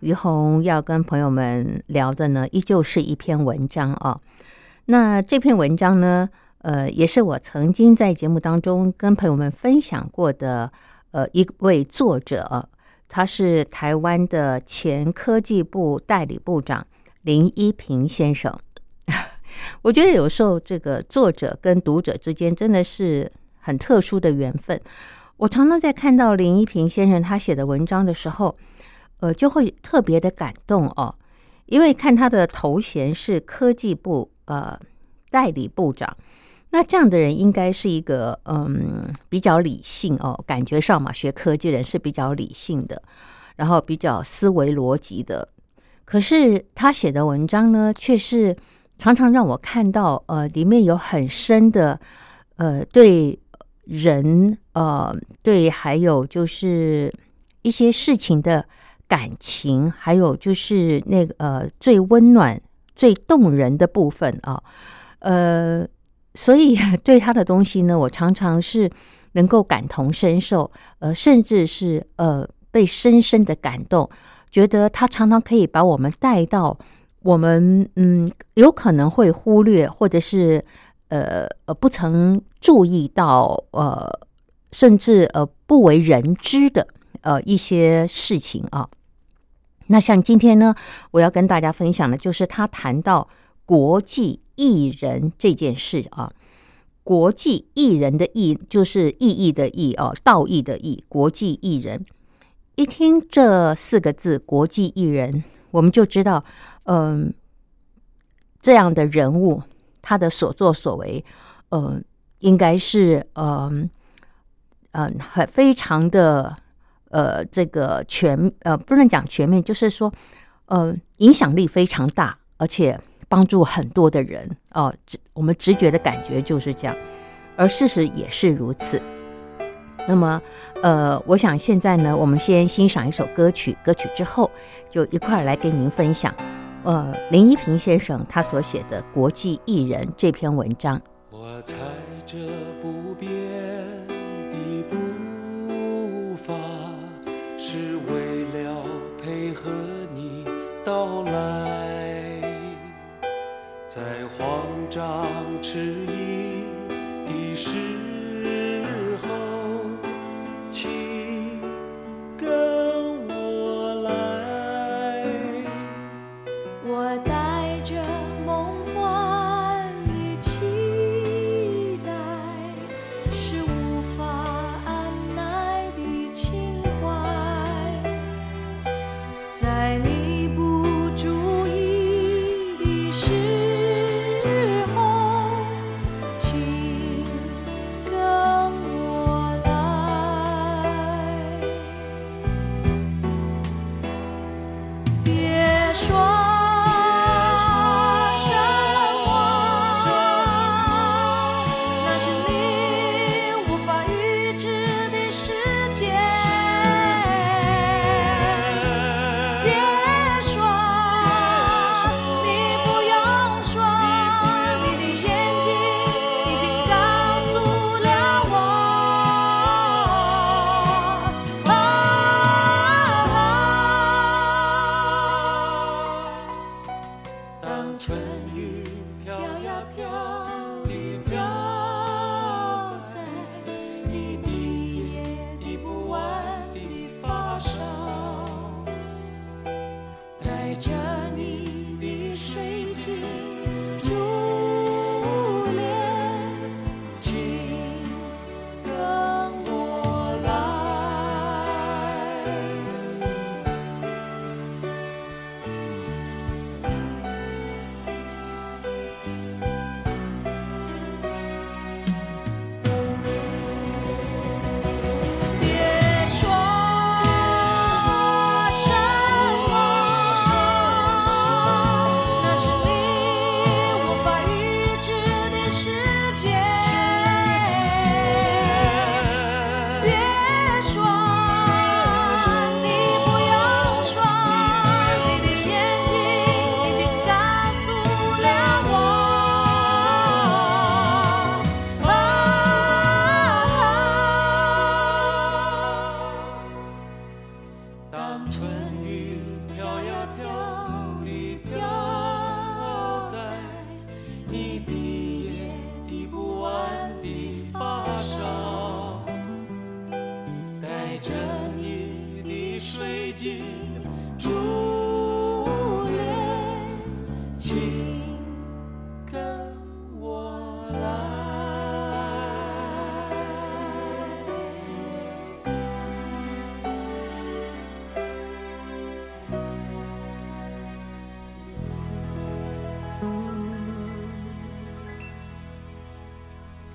于红要跟朋友们聊的呢，依旧是一篇文章啊。那这篇文章呢，呃，也是我曾经在节目当中跟朋友们分享过的。呃，一位作者，他是台湾的前科技部代理部长林一平先生。我觉得有时候这个作者跟读者之间真的是很特殊的缘分。我常常在看到林一平先生他写的文章的时候。呃，就会特别的感动哦，因为看他的头衔是科技部呃代理部长，那这样的人应该是一个嗯比较理性哦，感觉上嘛，学科技人是比较理性的，然后比较思维逻辑的。可是他写的文章呢，却是常常让我看到呃里面有很深的呃对人呃对还有就是一些事情的。感情，还有就是那个呃最温暖、最动人的部分啊，呃，所以 对他的东西呢，我常常是能够感同身受，呃，甚至是呃被深深的感动，觉得他常常可以把我们带到我们嗯有可能会忽略，或者是呃呃不曾注意到，呃，甚至呃不为人知的呃一些事情啊。那像今天呢，我要跟大家分享的，就是他谈到国际艺人这件事啊。国际艺人的艺，就是意义的意哦，道义的义。国际艺人，一听这四个字“国际艺人”，我们就知道，嗯，这样的人物他的所作所为，嗯，应该是嗯嗯很非常的。呃，这个全呃不能讲全面，就是说，呃，影响力非常大，而且帮助很多的人哦。直我们直觉的感觉就是这样，而事实也是如此。那么，呃，我想现在呢，我们先欣赏一首歌曲，歌曲之后就一块来跟您分享，呃，林一平先生他所写的《国际艺人》这篇文章。我踩着不变到来，在慌张迟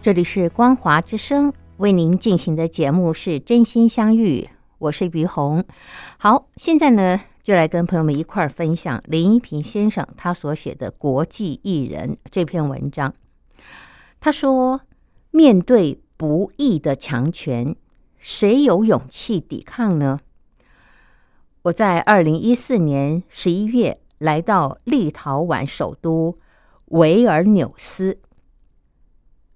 这里是光华之声为您进行的节目是真心相遇，我是于红。好，现在呢就来跟朋友们一块儿分享林一平先生他所写的《国际艺人》这篇文章。他说：“面对不义的强权，谁有勇气抵抗呢？”我在二零一四年十一月来到立陶宛首都维尔纽斯。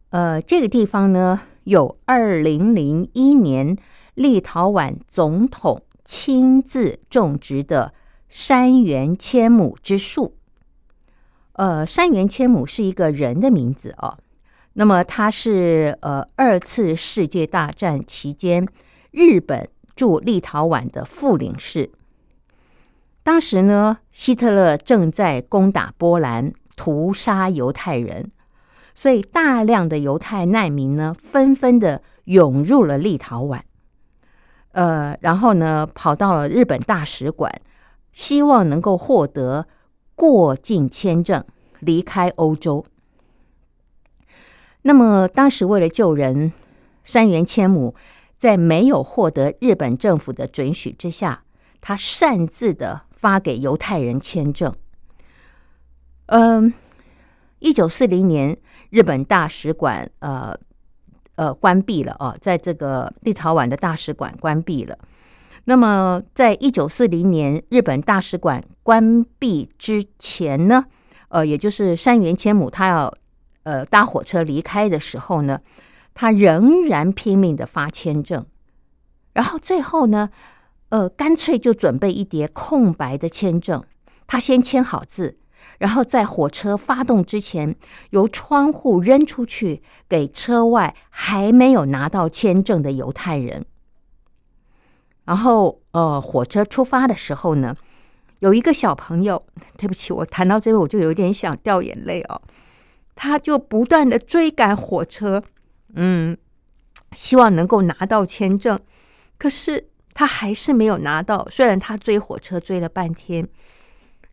呃，这个地方呢，有二零零一年立陶宛总统亲自种植的山原千亩之树。呃，山原千亩是一个人的名字哦。那么，他是呃二次世界大战期间日本驻立陶宛的副领事。当时呢，希特勒正在攻打波兰，屠杀犹太人。所以，大量的犹太难民呢，纷纷的涌入了立陶宛，呃，然后呢，跑到了日本大使馆，希望能够获得过境签证，离开欧洲。那么，当时为了救人，山原千亩在没有获得日本政府的准许之下，他擅自的发给犹太人签证。嗯，一九四零年。日本大使馆呃呃关闭了哦，在这个立陶宛的大使馆关闭了。那么，在一九四零年日本大使馆关闭之前呢，呃，也就是山原千亩他要呃搭火车离开的时候呢，他仍然拼命的发签证，然后最后呢，呃，干脆就准备一叠空白的签证，他先签好字。然后在火车发动之前，由窗户扔出去给车外还没有拿到签证的犹太人。然后，呃，火车出发的时候呢，有一个小朋友，对不起，我谈到这边我就有点想掉眼泪哦。他就不断的追赶火车，嗯，希望能够拿到签证，可是他还是没有拿到。虽然他追火车追了半天。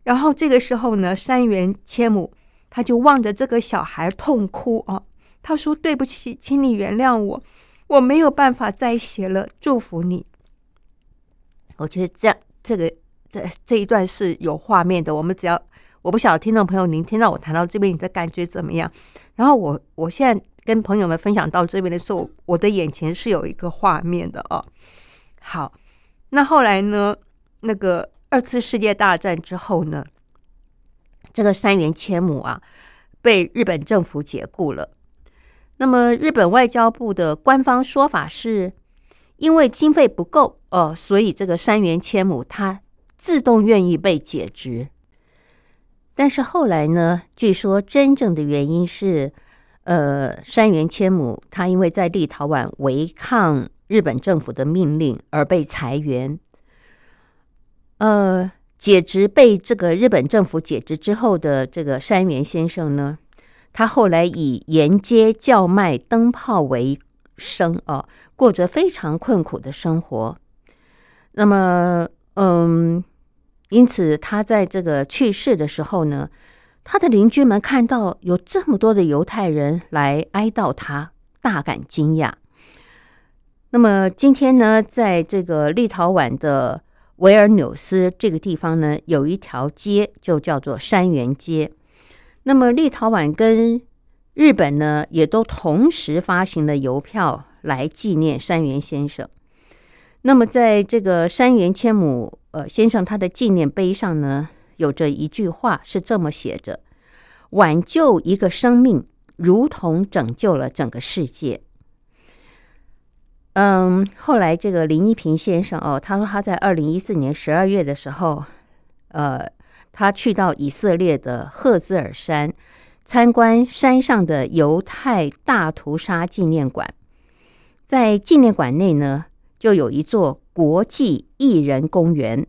然后这个时候呢，山原千亩他就望着这个小孩痛哭啊，他说：“对不起，请你原谅我，我没有办法再写了，祝福你。”我觉得这样，这个这这一段是有画面的。我们只要我不晓得听众朋友您听到我谈到这边，你的感觉怎么样？然后我我现在跟朋友们分享到这边的时候，我的眼前是有一个画面的哦。好，那后来呢，那个。二次世界大战之后呢，这个三原千亩啊，被日本政府解雇了。那么日本外交部的官方说法是，因为经费不够哦，所以这个三原千亩它自动愿意被解职。但是后来呢，据说真正的原因是，呃，山原千亩他因为在立陶宛违抗日本政府的命令而被裁员。呃，解职被这个日本政府解职之后的这个山原先生呢，他后来以沿街叫卖灯泡为生哦，过着非常困苦的生活。那么，嗯，因此他在这个去世的时候呢，他的邻居们看到有这么多的犹太人来哀悼他，大感惊讶。那么今天呢，在这个立陶宛的。维尔纽斯这个地方呢，有一条街就叫做山原街。那么，立陶宛跟日本呢，也都同时发行了邮票来纪念山原先生。那么，在这个山原千亩呃先生他的纪念碑上呢，有着一句话是这么写着：“挽救一个生命，如同拯救了整个世界。”嗯，后来这个林一平先生哦，他说他在二零一四年十二月的时候，呃，他去到以色列的赫兹尔山参观山上的犹太大屠杀纪念馆，在纪念馆内呢，就有一座国际艺人公园，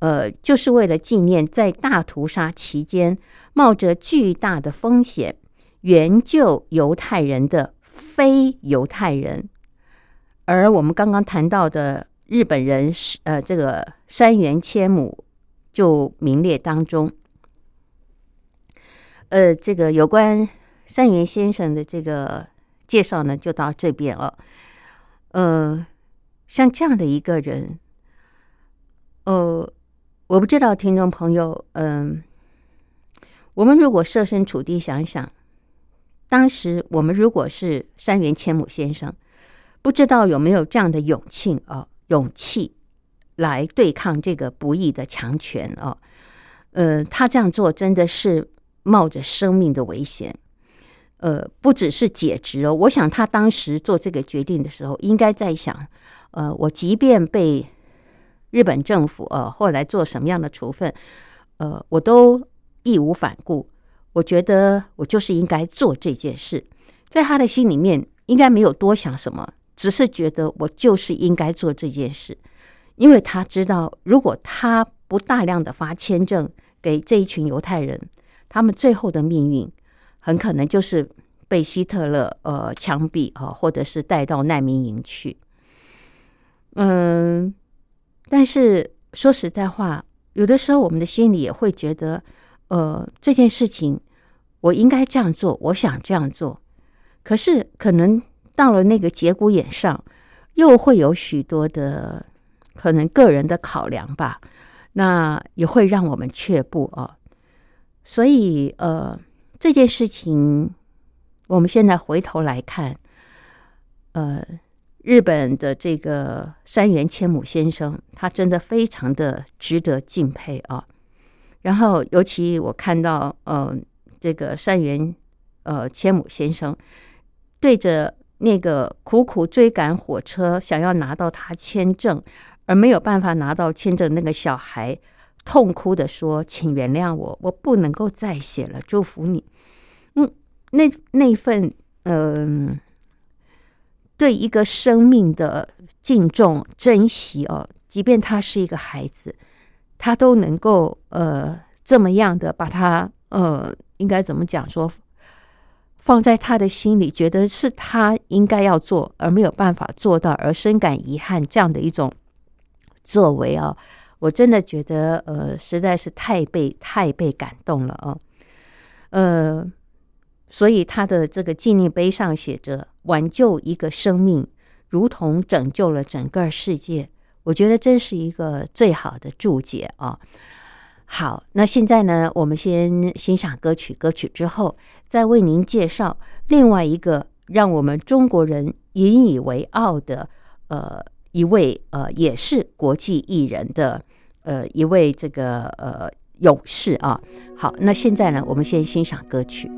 呃，就是为了纪念在大屠杀期间冒着巨大的风险援救犹太人的非犹太人。而我们刚刚谈到的日本人是呃，这个山原千亩就名列当中。呃，这个有关山原先生的这个介绍呢就到这边了。呃，像这样的一个人，呃，我不知道听众朋友，嗯、我们如果设身处地想想，当时我们如果是山原千亩先生，不知道有没有这样的勇气啊、勇气来对抗这个不义的强权啊、呃，他这样做真的是冒着生命的危险。呃，不只是解职哦，我想他当时做这个决定的时候，应该在想，呃，我即便被日本政府呃后来做什么样的处分，呃，我都义无反顾。我觉得我就是应该做这件事，在他的心里面应该没有多想什么，只是觉得我就是应该做这件事，因为他知道，如果他不大量的发签证给这一群犹太人，他们最后的命运很可能就是被希特勒呃枪毙啊、或者是带到难民营去。嗯，但是说实在话，有的时候我们的心里也会觉得，呃，这件事情我应该这样做，我想这样做，可是可能到了那个节骨眼上，又会有许多的可能个人的考量吧，那也会让我们却步啊。所以，呃，这件事情，我们现在回头来看，呃，日本的这个山原千亩先生，他真的非常的值得敬佩啊。然后，尤其我看到，呃，这个山原呃千亩先生对着那个苦苦追赶火车，想要拿到他签证而没有办法拿到签证那个小孩。痛哭的说：“请原谅我，我不能够再写了，祝福你。”嗯，那那份嗯、对一个生命的敬重、珍惜哦，即便他是一个孩子，他都能够呃这么样的把他呃，应该怎么讲说，放在他的心里，觉得是他应该要做而没有办法做到，而深感遗憾这样的一种作为啊、我真的觉得，呃，实在是太被太被感动了哦，呃，所以他的这个纪念碑上写着“挽救一个生命，如同拯救了整个世界”。我觉得这是一个最好的注解啊。好，那现在呢，我们先欣赏歌曲，歌曲之后再为您介绍另外一个让我们中国人引以为傲的，呃。一位呃，也是国际艺人的呃一位这个呃勇士啊。好，那现在呢，我们先欣赏歌曲。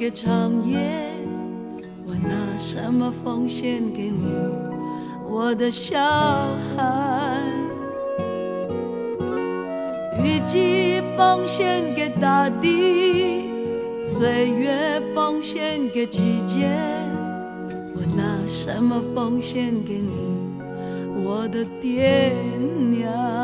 给长夜。我拿什么奉献给你，我的小孩？雨季奉献给大地，岁月奉献给季节，我拿什么奉献给你，我的爹娘？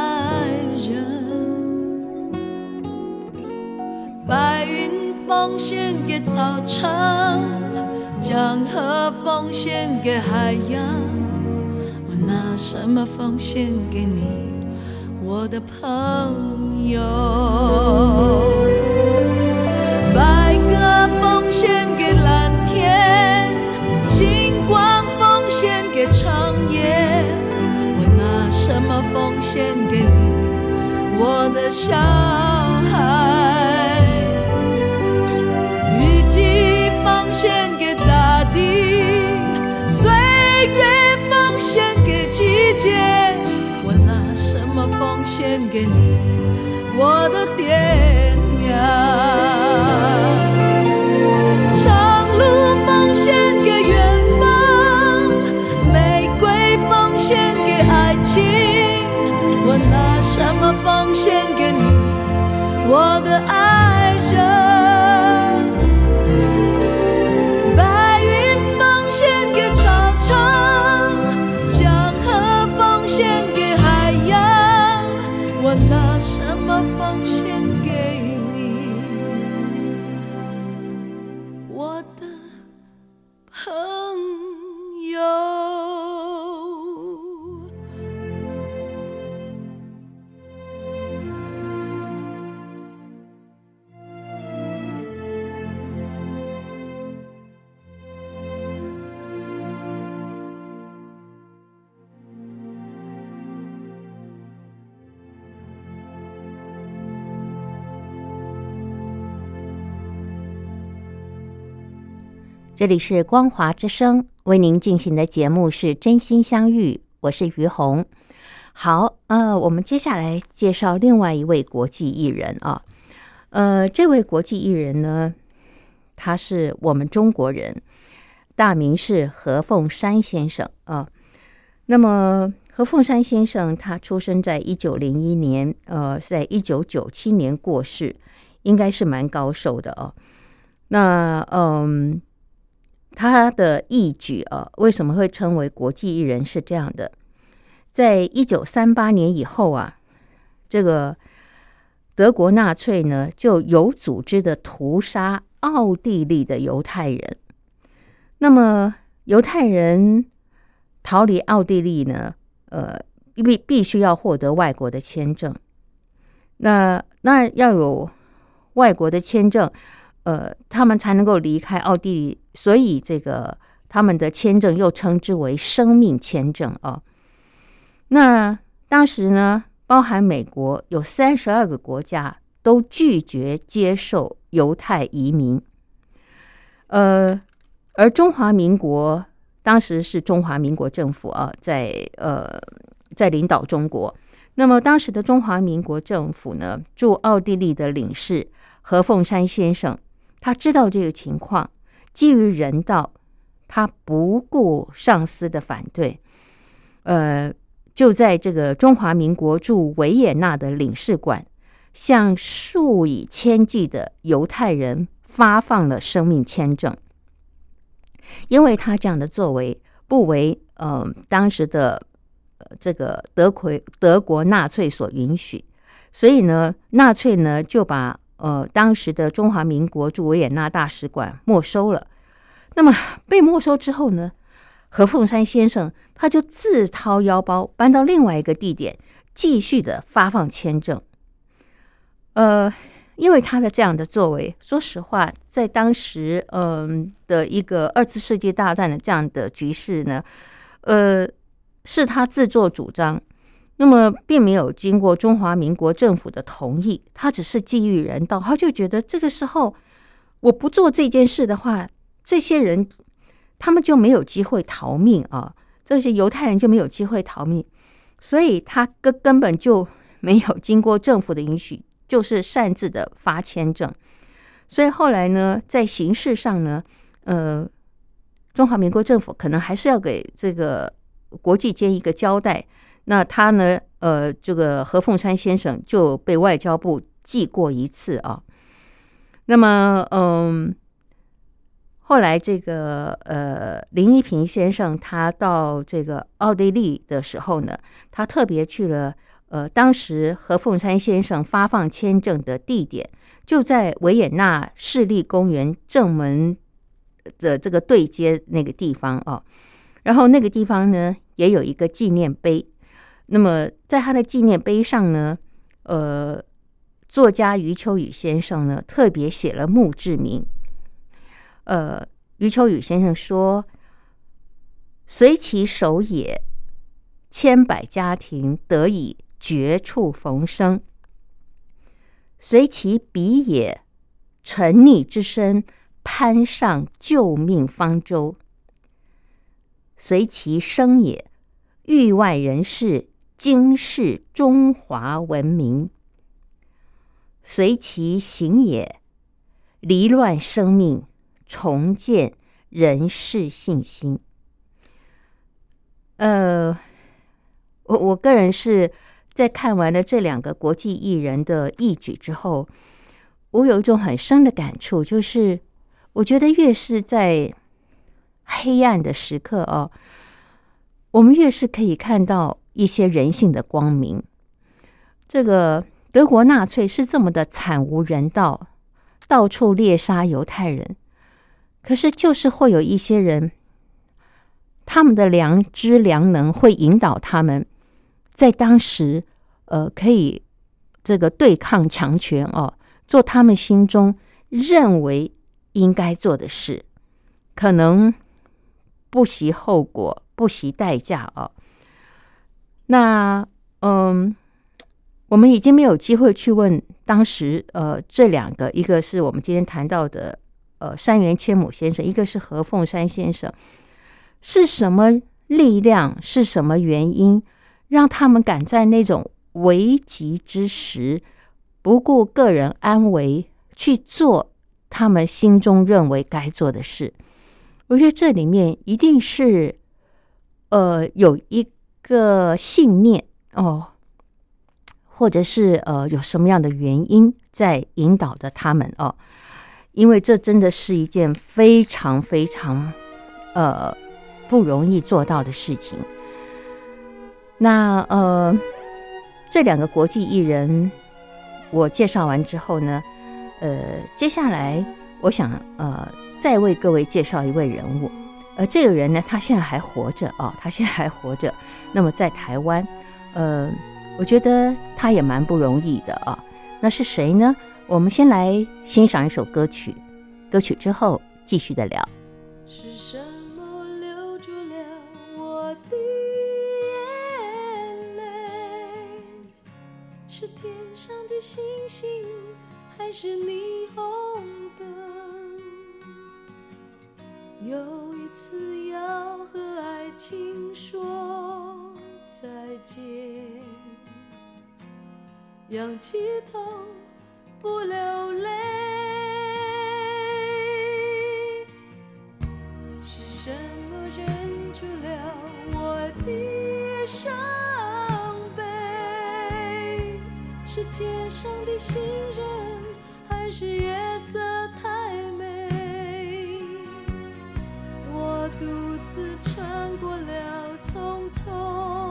爱人？白云奉献给草场，江河奉献给海洋。我拿什么奉献给你，我的朋友？白鸽奉献给献给你，我的小孩？雨季奉献给大地，岁月奉献给季节。我拿什么奉献给你，我的什么奉献给你，我的爱这里是光华之声为您进行的节目是真心相遇，我是于红。好，呃，我们接下来介绍另外一位国际艺人啊，呃，这位国际艺人呢，他是我们中国人，大名是何凤山先生啊。那么何凤山先生他出生在一九零一年，呃，在一九九七年过世，应该是蛮高寿的哦。那嗯。他的义举啊，为什么会称为国际艺人？是这样的，在一九三八年以后啊，这个德国纳粹呢就有组织的屠杀奥地利的犹太人。那么犹太人逃离奥地利呢，呃，必必须要获得外国的签证。那那要有外国的签证。呃，他们才能够离开奥地利，所以这个他们的签证又称之为生命签证啊。那当时呢，包含美国有三十二个国家都拒绝接受犹太移民。呃，而中华民国当时是中华民国政府啊，在呃在领导中国。那么当时的中华民国政府呢，驻奥地利的领事何凤山先生。他知道这个情况，基于人道，他不顾上司的反对，呃，就在这个中华民国驻维也纳的领事馆，向数以千计的犹太人发放了生命签证。因为他这样的作为不为呃当时的这个德魁德国纳粹所允许，所以呢，纳粹呢就把。呃当时的中华民国驻维也纳大使馆没收了。那么被没收之后呢，何凤山先生他就自掏腰包搬到另外一个地点，继续的发放签证。呃，因为他的这样的作为，说实话，在当时嗯的一个二次世界大战的这样的局势呢，呃，是他自作主张。那么，并没有经过中华民国政府的同意，他只是基于人道，他就觉得这个时候我不做这件事的话，这些人他们就没有机会逃命啊，这些犹太人就没有机会逃命，所以他根根本就没有经过政府的允许，就是擅自的发签证。所以后来呢，在形式上呢，呃，中华民国政府可能还是要给这个国际间一个交代。那他呢？呃，这个何凤山先生就被外交部记过一次啊。那么，嗯，后来这个呃林一平先生他到这个奥地利的时候呢，他特别去了呃当时何凤山先生发放签证的地点，就在维也纳市立公园正门的这个对接那个地方啊。然后那个地方呢，也有一个纪念碑。那么，在他的纪念碑上呢，呃，作家余秋雨先生呢特别写了墓志铭。呃，余秋雨先生说：“随其手也，千百家庭得以绝处逢生；随其笔也，沉溺之身攀上救命方舟；随其声也，域外人士。”惊世中华文明，随其行也；离乱生命，重建人世信心。呃，我我个人是在看完了这两个国际艺人的义举之后，我有一种很深的感触，就是我觉得越是在黑暗的时刻哦，我们越是可以看到。一些人性的光明。这个德国纳粹是这么的惨无人道，到处猎杀犹太人。可是，就是会有一些人，他们的良知良能会引导他们，在当时，呃，可以这个对抗强权哦，做他们心中认为应该做的事，可能不惜后果，不惜代价啊。那嗯，我们已经没有机会去问当时呃这两个，一个是我们今天谈到的呃山原千亩先生，一个是何凤山先生，是什么力量，是什么原因，让他们敢在那种危急之时，不顾个人安危去做他们心中认为该做的事？我觉得这里面一定是呃有一。个信念哦，或者是呃，有什么样的原因在引导着他们哦？因为这真的是一件非常非常呃不容易做到的事情。那呃，这两个国际艺人我介绍完之后呢，呃，接下来我想呃再为各位介绍一位人物。呃这个人呢，他现在还活着哦，他现在还活着。那么在台湾，呃，我觉得他也蛮不容易的啊。那是谁呢？我们先来欣赏一首歌曲，歌曲之后继续的聊。是什么留住了我的眼泪？是天上的星星，还是霓虹灯？有。次要和爱情说再见，仰起头不流泪，是什么忍住了我的伤悲？是街上的行人，还是夜色太美？我独自穿过了匆匆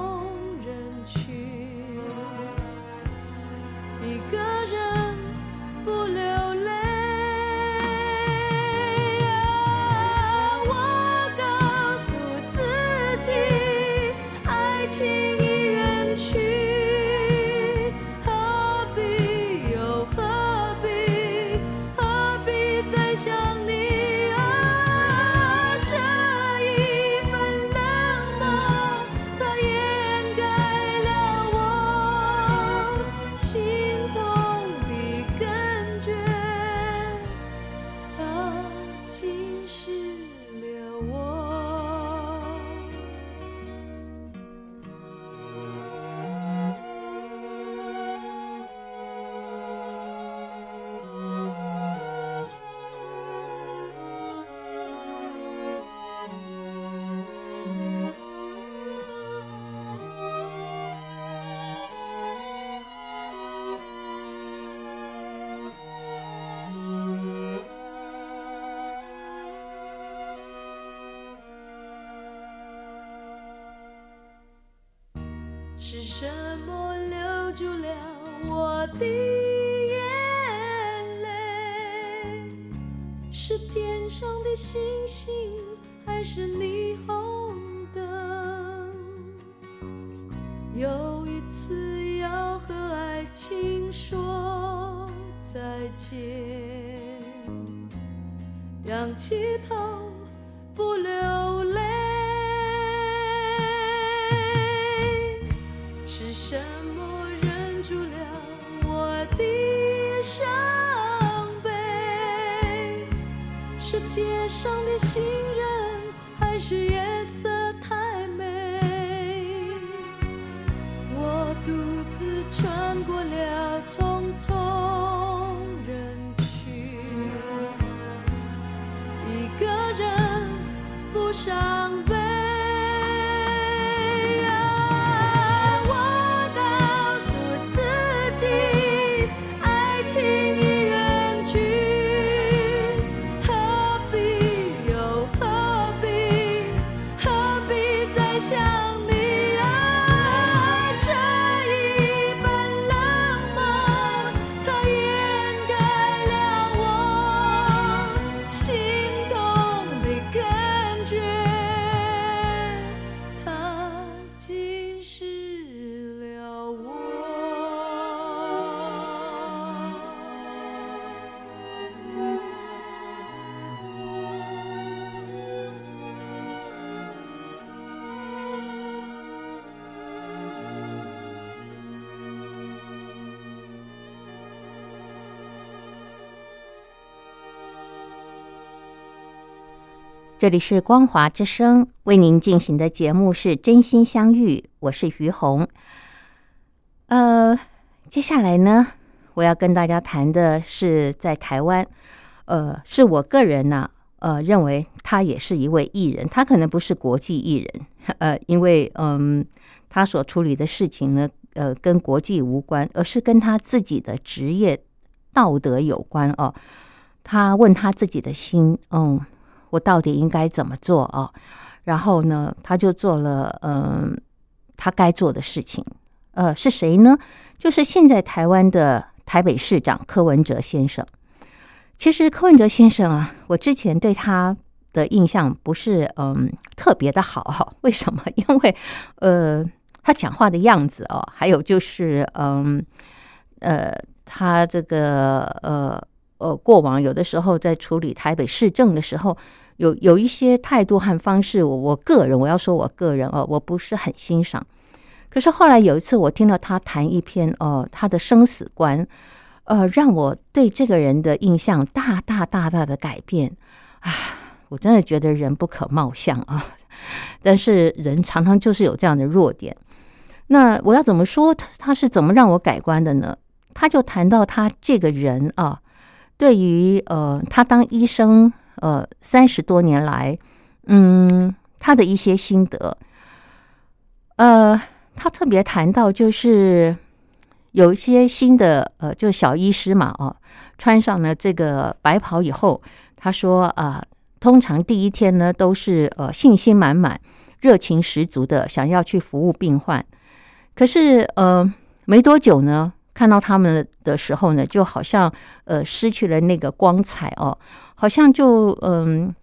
什么留住了我的眼泪？是天上的星星，还是霓虹灯？又一次要和爱情说再见，仰起头。街上的行人，还是夜这里是光华之声为您进行的节目是真心相遇，我是于红。呃，接下来呢，我要跟大家谈的是在台湾，呃，是我个人呢，呃，认为他也是一位艺人，他可能不是国际艺人，呃，因为嗯，他所处理的事情呢，呃，跟国际无关，而是跟他自己的职业道德有关哦。他问他自己的心，嗯。我到底应该怎么做啊？然后呢，他就做了嗯，他该做的事情。呃，是谁呢？就是现在台湾的台北市长柯文哲先生。其实柯文哲先生啊，我之前对他的印象不是嗯特别的好哈。为什么？因为呃，他讲话的样子哦，还有就是嗯呃，他这个呃。呃，过往有的时候在处理台北市政的时候，有有一些态度和方式，我我个人我要说，我个人哦，我不是很欣赏。可是后来有一次，我听到他谈一篇哦，他的生死观，呃，让我对这个人的印象大大大大的改变啊！我真的觉得人不可貌相啊，但是人常常就是有这样的弱点。那我要怎么说他他是怎么让我改观的呢？他就谈到他这个人啊。对于呃，他当医生呃三十多年来，嗯，他的一些心得，呃，他特别谈到就是有一些新的呃，就小医师嘛，哦，穿上了这个白袍以后，他说啊，通常第一天呢都是呃信心满满、热情十足的想要去服务病患，可是呃没多久呢。看到他们的时候呢，就好像呃失去了那个光彩哦，好像就嗯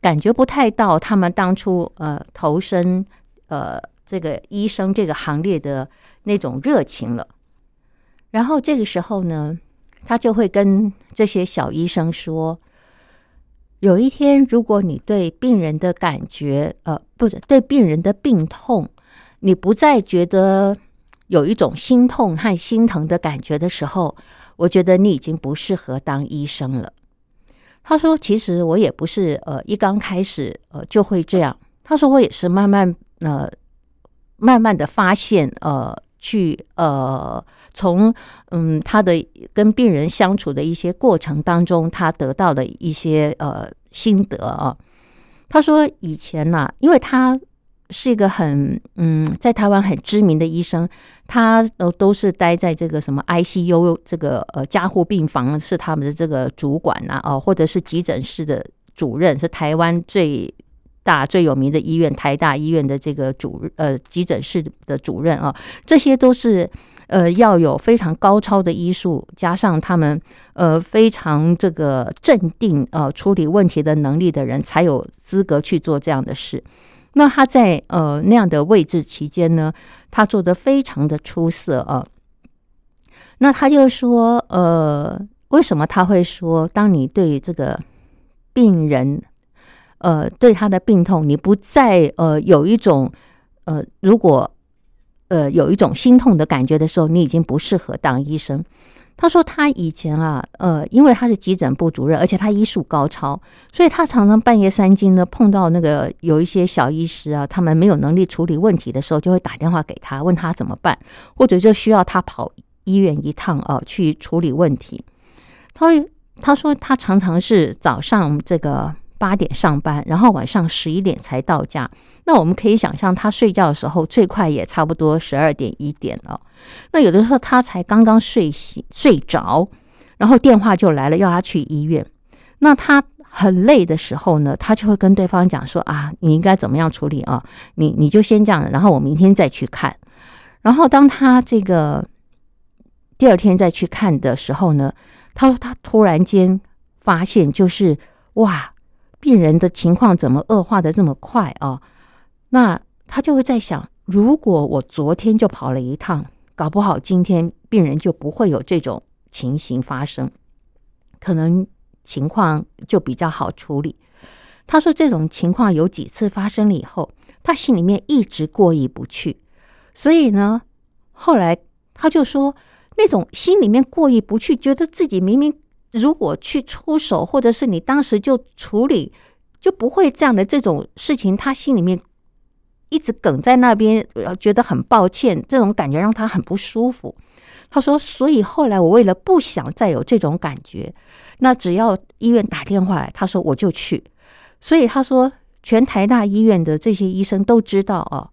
感觉不太到他们当初呃投身呃这个医生这个行列的那种热情了。然后这个时候呢，他就会跟这些小医生说：有一天，如果你对病人的感觉呃不是对病人的病痛，你不再觉得。有一种心痛和心疼的感觉的时候，我觉得你已经不适合当医生了。他说：“其实我也不是呃一刚开始呃就会这样。”他说：“我也是慢慢呃慢慢的发现呃去呃从嗯他的跟病人相处的一些过程当中，他得到的一些呃心得啊。”他说：“以前呢，因为他。”是一个很嗯，在台湾很知名的医生，他都都是待在这个什么 ICU 这个呃加护病房是他们的这个主管呐，哦，或者是急诊室的主任，是台湾最大最有名的医院台大医院的这个主呃急诊室的主任啊，这些都是呃要有非常高超的医术，加上他们呃非常这个镇定呃处理问题的能力的人，才有资格去做这样的事。那他在呃那样的位置期间呢，他做的非常的出色啊。那他就说，呃，为什么他会说，当你对这个病人，呃，对他的病痛，你不再呃有一种呃，如果呃有一种心痛的感觉的时候，你已经不适合当医生。他说他以前啊，呃，因为他是急诊部主任，而且他医术高超，所以他常常半夜三更呢，碰到那个有一些小医师啊，他们没有能力处理问题的时候，就会打电话给他，问他怎么办，或者就需要他跑医院一趟啊，去处理问题。他他说他常常是早上这个八点上班，然后晚上十一点才到家。那我们可以想象，他睡觉的时候最快也差不多十二点一点了。那有的时候他才刚刚睡醒睡着，然后电话就来了，要他去医院。那他很累的时候呢，他就会跟对方讲说：“啊，你应该怎么样处理啊？你你就先这样，然后我明天再去看。”然后当他这个第二天再去看的时候呢，他说他突然间发现，就是哇，病人的情况怎么恶化的这么快啊？那他就会在想，如果我昨天就跑了一趟，搞不好今天病人就不会有这种情形发生，可能情况就比较好处理。他说这种情况有几次发生了以后，他心里面一直过意不去，所以呢，后来他就说，那种心里面过意不去，觉得自己明明如果去出手，或者是你当时就处理，就不会这样的这种事情，他心里面。一直梗在那边，呃觉得很抱歉，这种感觉让他很不舒服。他说：“所以后来我为了不想再有这种感觉，那只要医院打电话来，他说我就去。所以他说，全台大医院的这些医生都知道啊，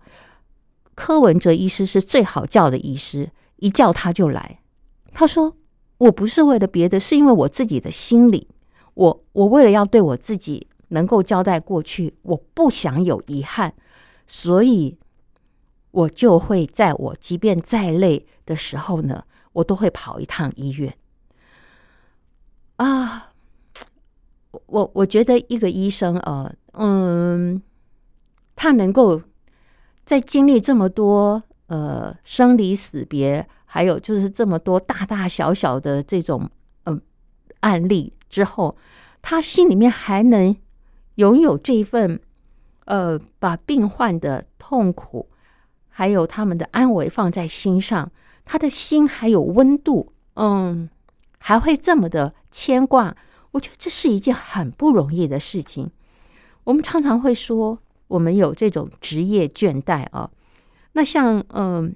柯文哲医师是最好叫的医师，一叫他就来。他说，我不是为了别的，是因为我自己的心理，我我为了要对我自己能够交代过去，我不想有遗憾。”所以，我就会在我即便再累的时候呢，我都会跑一趟医院。啊，我我觉得一个医生呃，嗯，他能够在经历这么多呃生离死别，还有就是这么多大大小小的这种嗯案例之后，他心里面还能拥有这一份。呃，把病患的痛苦还有他们的安危放在心上，他的心还有温度，嗯，还会这么的牵挂。我觉得这是一件很不容易的事情。我们常常会说，我们有这种职业倦怠啊。那像，嗯，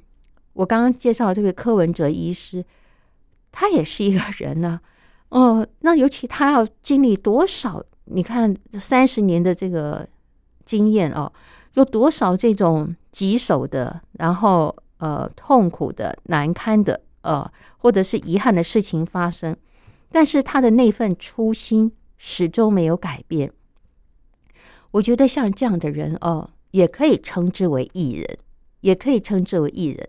我刚刚介绍这位柯文哲医师，他也是一个人呢。哦，那尤其他要经历多少？你看，三十年的这个。经验哦，有多少这种棘手的，然后呃痛苦的、难堪的，呃或者是遗憾的事情发生，但是他的那份初心始终没有改变。我觉得像这样的人哦，也可以称之为艺人，也可以称之为艺人。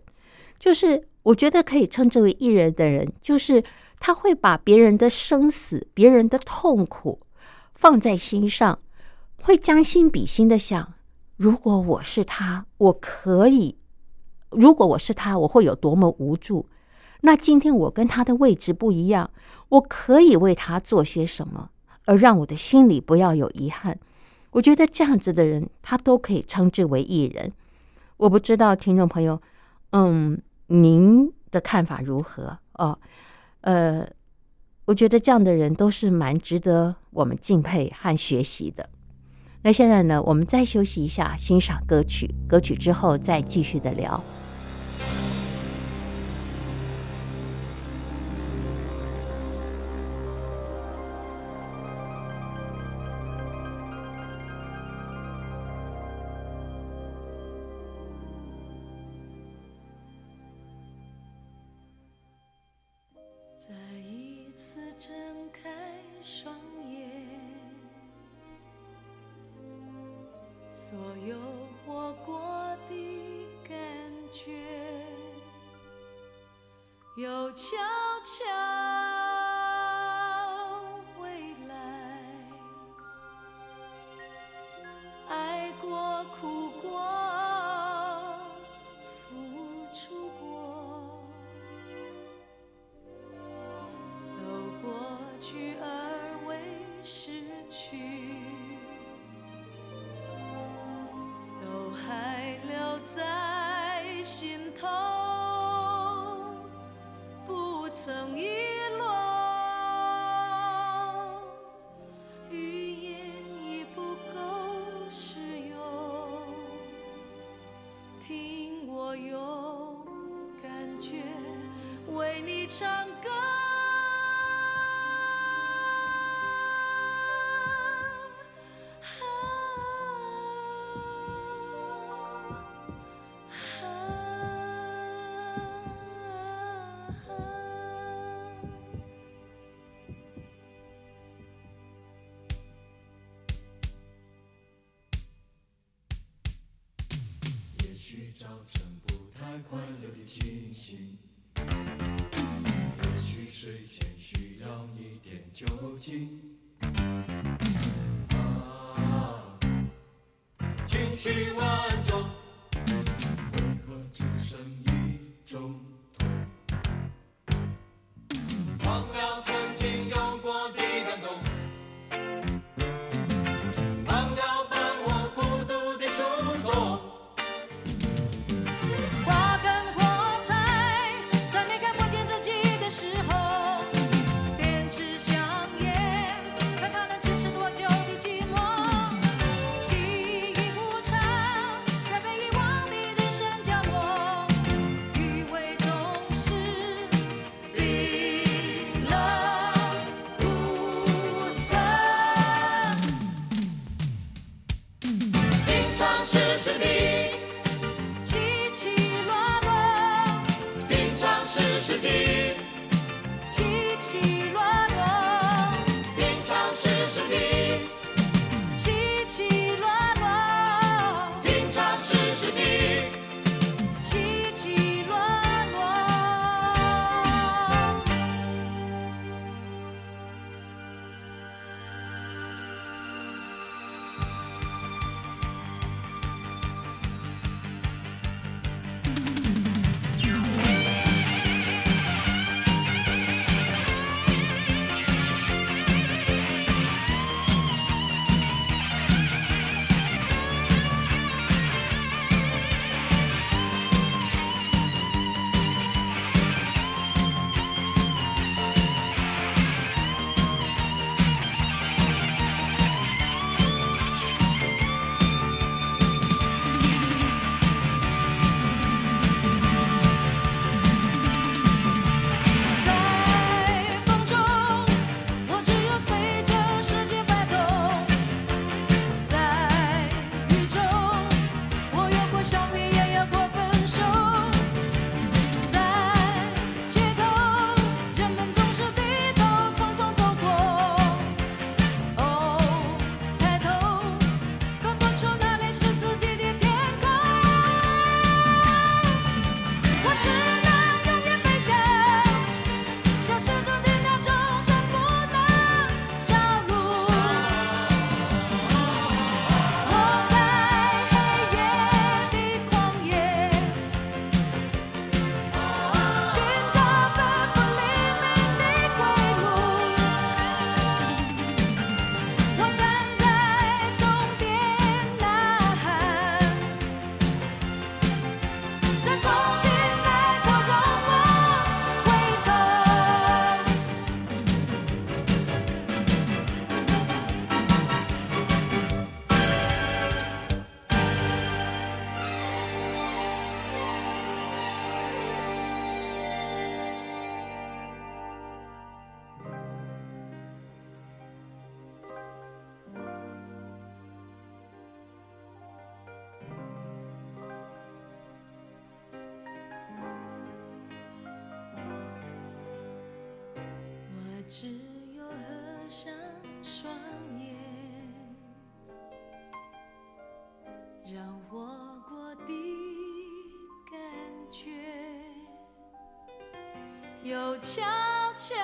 就是我觉得可以称之为艺人的人，就是他会把别人的生死、别人的痛苦放在心上。会将心比心的想，如果我是他，我可以；如果我是他，我会有多么无助？那今天我跟他的位置不一样，我可以为他做些什么，而让我的心里不要有遗憾？我觉得这样子的人，他都可以称之为艺人。我不知道听众朋友，嗯，您的看法如何？哦，呃，我觉得这样的人都是蛮值得我们敬佩和学习的。那现在呢？我们再休息一下，欣赏歌曲。歌曲之后再继续的聊。悄悄唱歌。也许早晨不太快乐的清醒。心啊，情绪万种，为何只剩一种？只有合上双眼让我过的感觉。又悄悄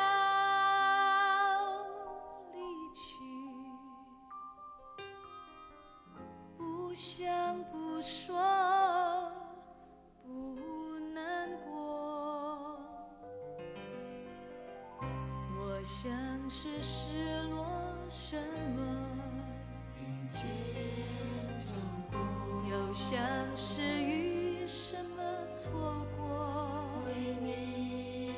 是失落什么，并肩走过，又像是与什么错过。为你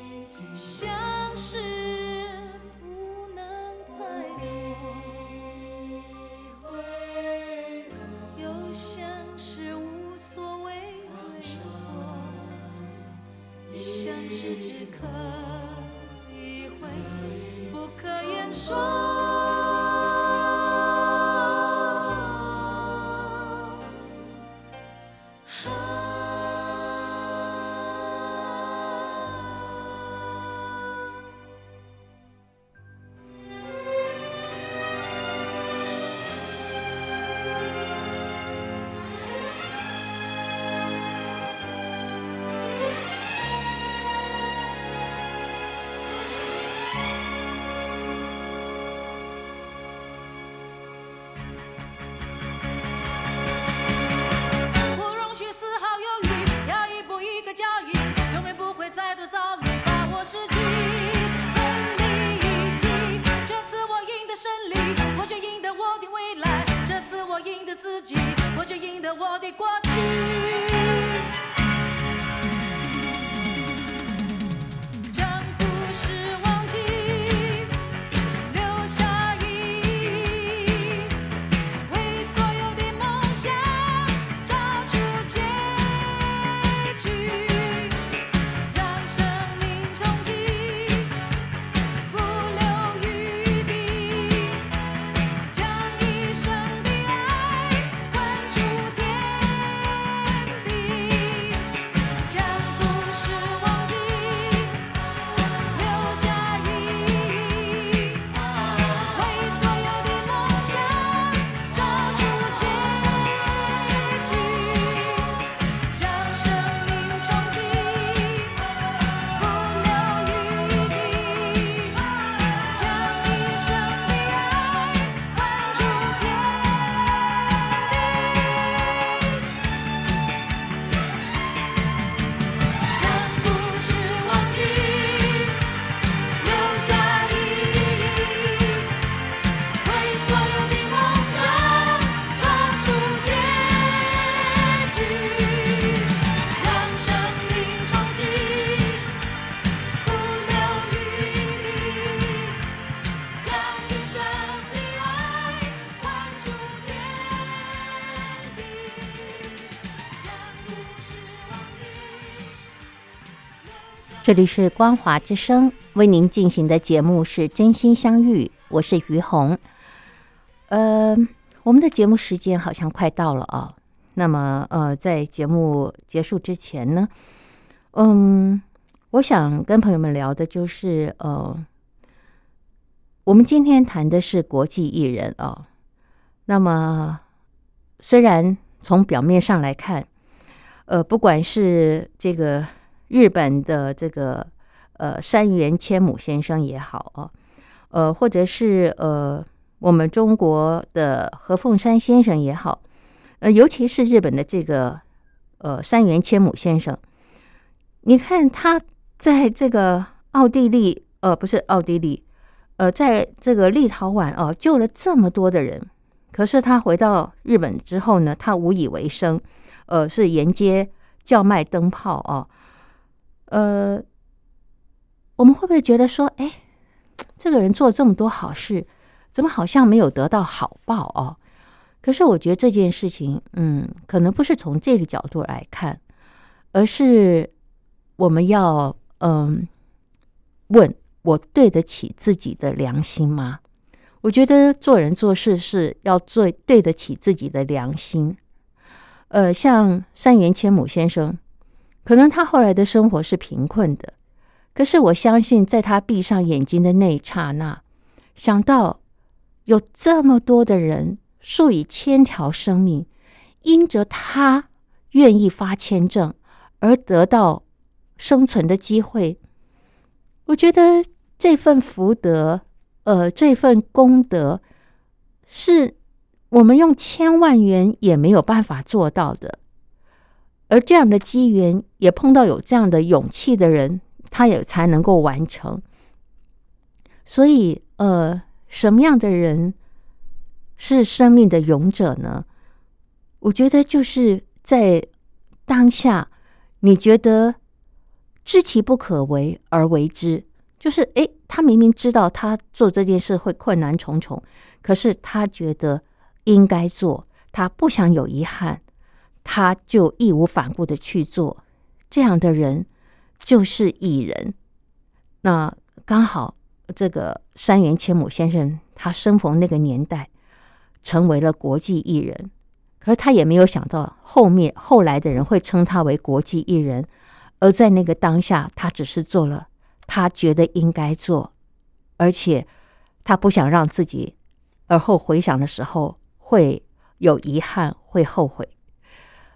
这里是光华之声为您进行的节目是真心相遇，我是于红。呃，我们的节目时间好像快到了啊。那么呃，在节目结束之前呢，嗯，我想跟朋友们聊的就是呃，我们今天谈的是国际艺人啊。那么虽然从表面上来看，呃，不管是这个日本的这个呃山原千亩先生也好啊，呃，或者是呃我们中国的何凤山先生也好，呃，尤其是日本的这个呃山原千亩先生，你看他在这个奥地利，呃，不是奥地利，呃，在这个立陶宛哦、救了这么多的人，可是他回到日本之后呢，他无以为生，呃，是沿街叫卖灯泡哦。呃，我们会不会觉得说，哎，这个人做这么多好事，怎么好像没有得到好报哦？可是我觉得这件事情，嗯，可能不是从这个角度来看，而是我们要嗯问我对得起自己的良心吗？我觉得做人做事是要做对得起自己的良心。呃，像山原千亩先生，可能他后来的生活是贫困的，可是我相信，在他闭上眼睛的那一刹那，想到有这么多的人，数以千条生命，因着他愿意发签证而得到生存的机会，我觉得这份福德，呃，这份功德，是我们用千万元也没有办法做到的。而这样的机缘，也碰到有这样的勇气的人，他也才能够完成。所以，呃，什么样的人是生命的勇者呢？我觉得就是在当下，你觉得知其不可为而为之，就是诶，他明明知道他做这件事会困难重重，可是他觉得应该做，他不想有遗憾，他就义无反顾的去做。这样的人就是艺人。那刚好。这个山原千亩先生，他生逢那个年代，成为了国际艺人。可是他也没有想到，后面后来的人会称他为国际艺人。而在那个当下，他只是做了他觉得应该做，而且他不想让自己而后回想的时候会有遗憾，会后悔。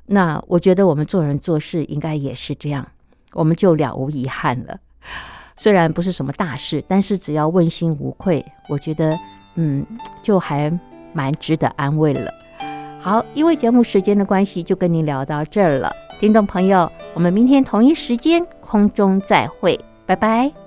那我觉得我们做人做事应该也是这样，我们就了无遗憾了。虽然不是什么大事，但是只要问心无愧，我觉得，嗯，就还蛮值得安慰了。好，因为节目时间的关系，就跟您聊到这儿了，听众朋友，我们明天同一时间空中再会，拜拜。